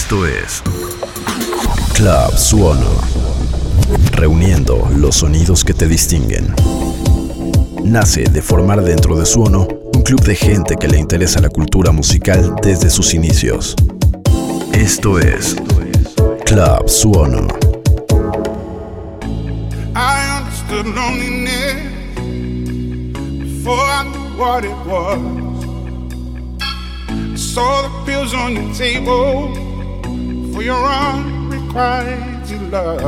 Esto es Club Suono, reuniendo los sonidos que te distinguen. Nace de formar dentro de Suono un club de gente que le interesa la cultura musical desde sus inicios. Esto es Club Suono. I understood loneliness before I knew what it was. Saw the pills on your table for your unrequited love.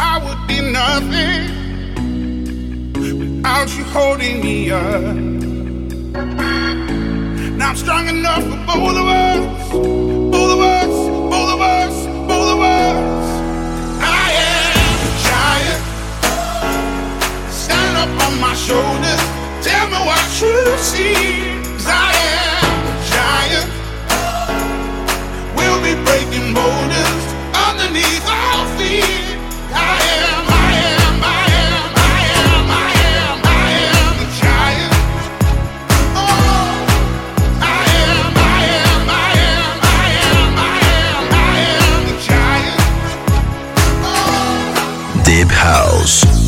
I would be nothing without you holding me up. Now I'm strong enough for both of us, both of us, both of us, both of us. I am a giant. Stand up on my shoulders. Tell me what you see. I am. Oh. Deep House.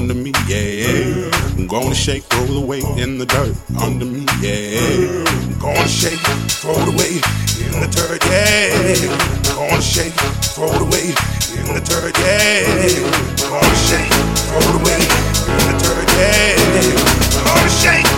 Under me, yeah. I'm gonna shake, roll the weight in the dirt under me, yeah. I'm gonna shake, throw the weight in the dirt, yeah. I'm gonna shake, throw the weight in the dirt, yeah. I'm gonna shake, throw the weight in the dirt, yeah. I'm gonna shake,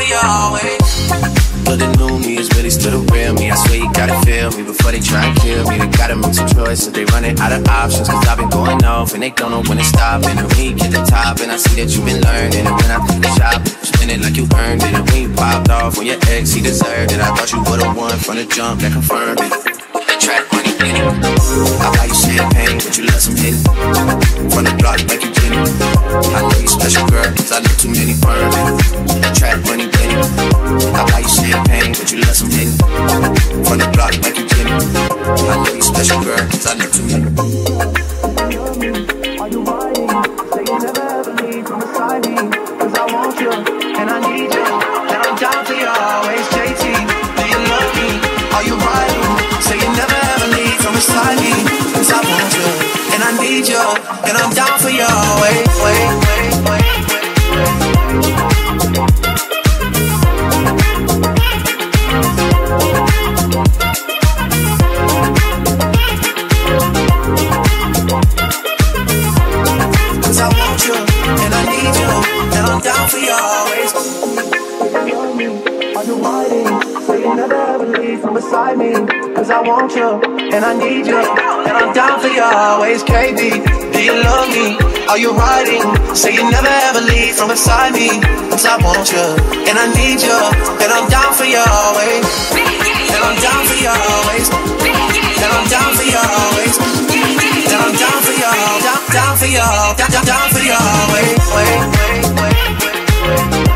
for you always. But the new me is really still the real me. I swear you gotta feel me before they try and kill me. They gotta make some choices. They running out of options. Cause I've been going off and they don't know when to stop. And you get the top, and I see that you've been learning. And when I take the shop, spend it like you earned it. And you popped off on your ex, he deserved it. I thought you would've won from the jump that confirmed it. I buy you champagne, but you love some hit. From the block like you Jenny. I know you special girl, cause I know too many burn. Trap money plenty. I buy you champagne, but you love some hitting. From the block like you Jenny. I know you special girl, cause I know too many. Are you lying? Say you never need you, and I'm down for you always. you're always KB. Do you love me? Are you riding? Say you never ever leave from beside me. Cause I want you, and I need you, and I'm down for you always. And I'm down for you always. And I'm down for you always. And I'm down for you, down, down for you, down, down for you always. Wait, wait, wait, wait, wait.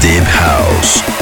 Deep House.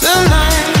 Tonight. falling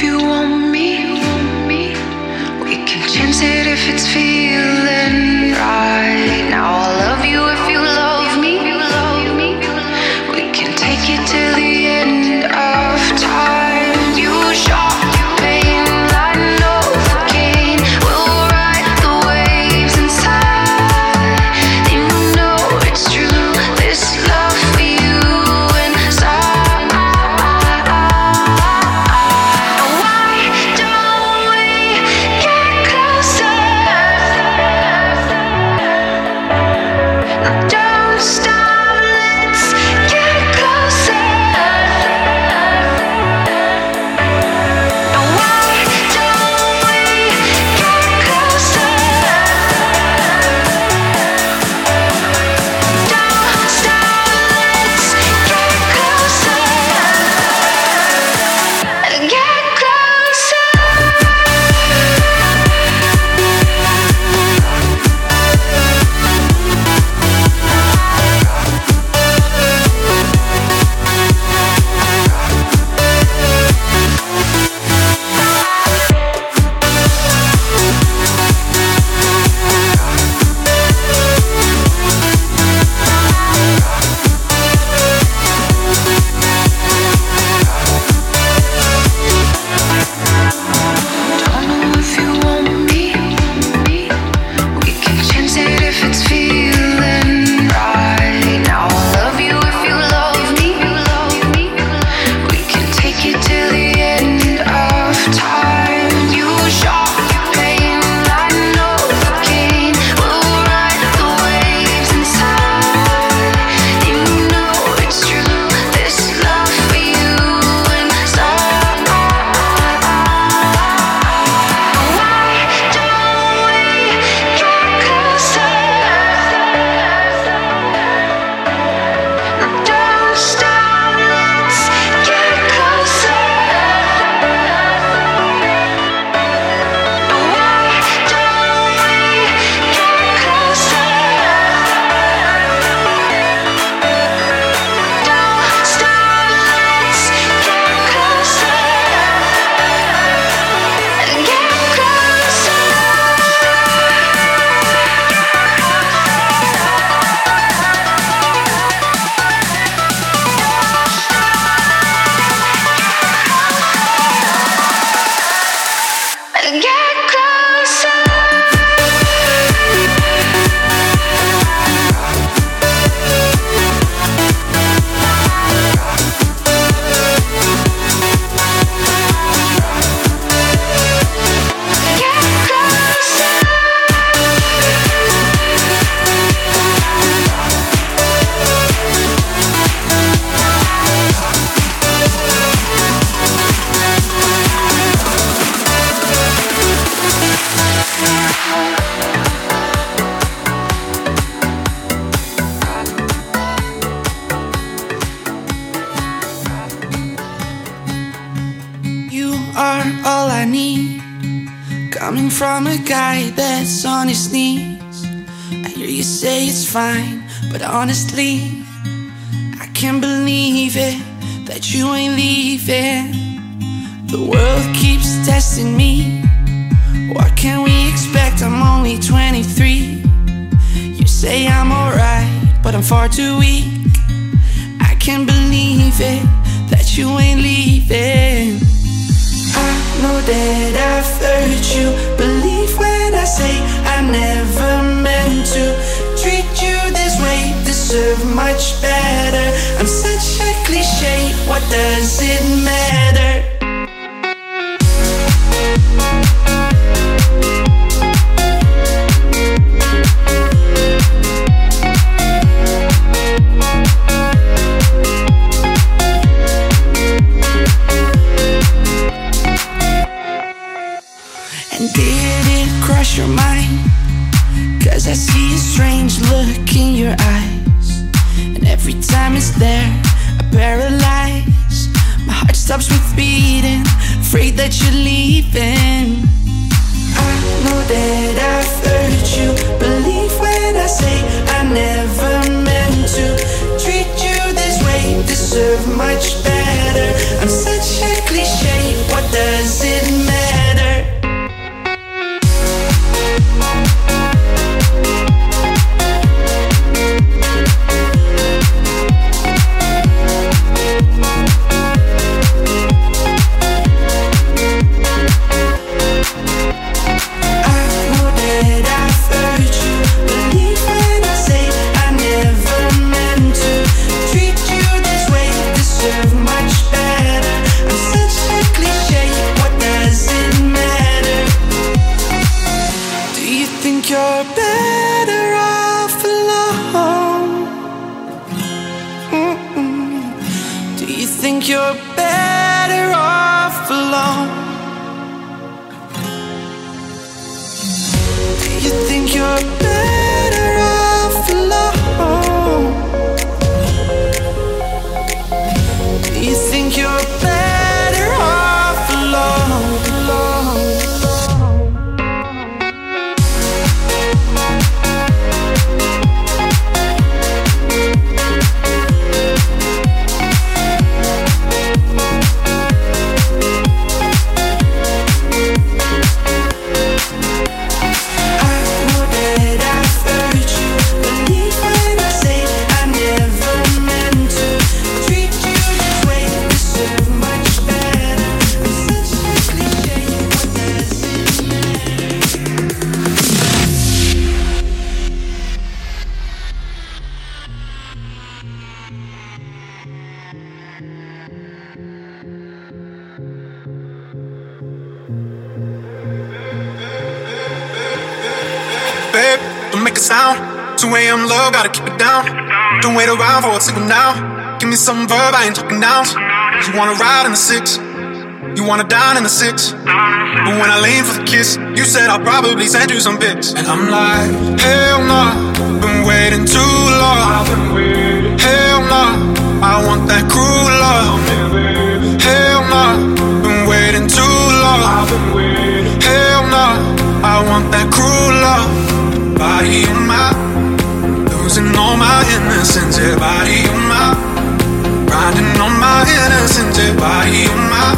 if you want me. We can chance it if it's feeling fine, but honestly, I can't believe it that you ain't leaving. The world keeps testing me. What can we expect? I'm only 23. You say I'm alright, but I'm far too weak. I can't believe it that you ain't leaving. I know that I've hurt you. Believe when I say much better. I'm such a cliche. What does it matter? And did it cross your mind? Cause I see a strange look in your eyes. Every time it's there, I paralyze. My heart stops with beating, afraid that you're leaving. I know that I've hurt you. Believe when I say I never meant to treat you this way. Deserve much better. I'm such a cliche. What does you're make a sound. 2 a.m. love, gotta keep it down. Don't wait around for a signal now. Give me some verb, I ain't talking nouns. You wanna ride in the six, you wanna dine in the six. But when I lean for the kiss, you said I'll probably send you some pics. And I'm like, hell nah, been waiting too long. Hell nah, I want that cruel love. Hell nah, been waiting too long. Hell nah, I want that cruel love. Body on my, losing all my innocence. Yeah, body on my, grinding on my innocence. Yeah, body on my,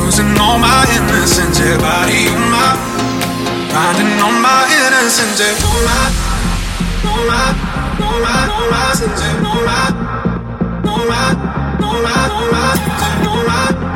losing all my innocence. Yeah, body on my, grinding on my innocence. Yeah, on my, on my, on my, on my, my, my, on my, on my, on my,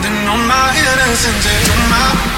grinding on my innocence. On my,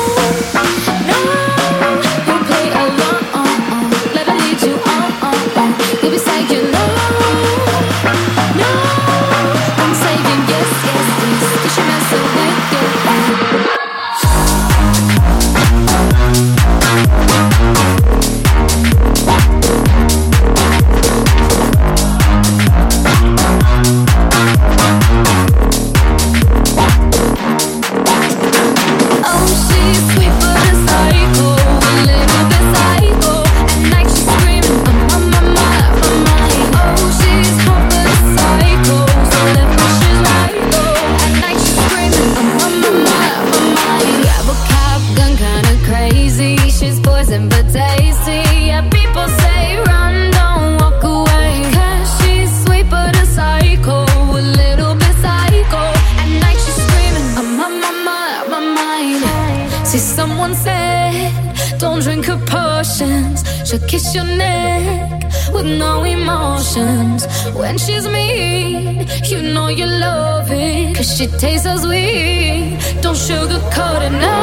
She'll kiss your neck with no emotions. When she's mean, you know you love it. Cause she tastes so sweet. Don't sugarcoat it. No,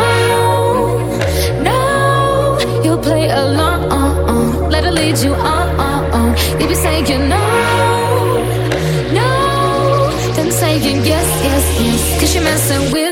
no, you'll play along. Uh, uh. Let her lead you on. Uh, uh. You be saying no, no, then saying yes, yes, yes. Cause you're messing with.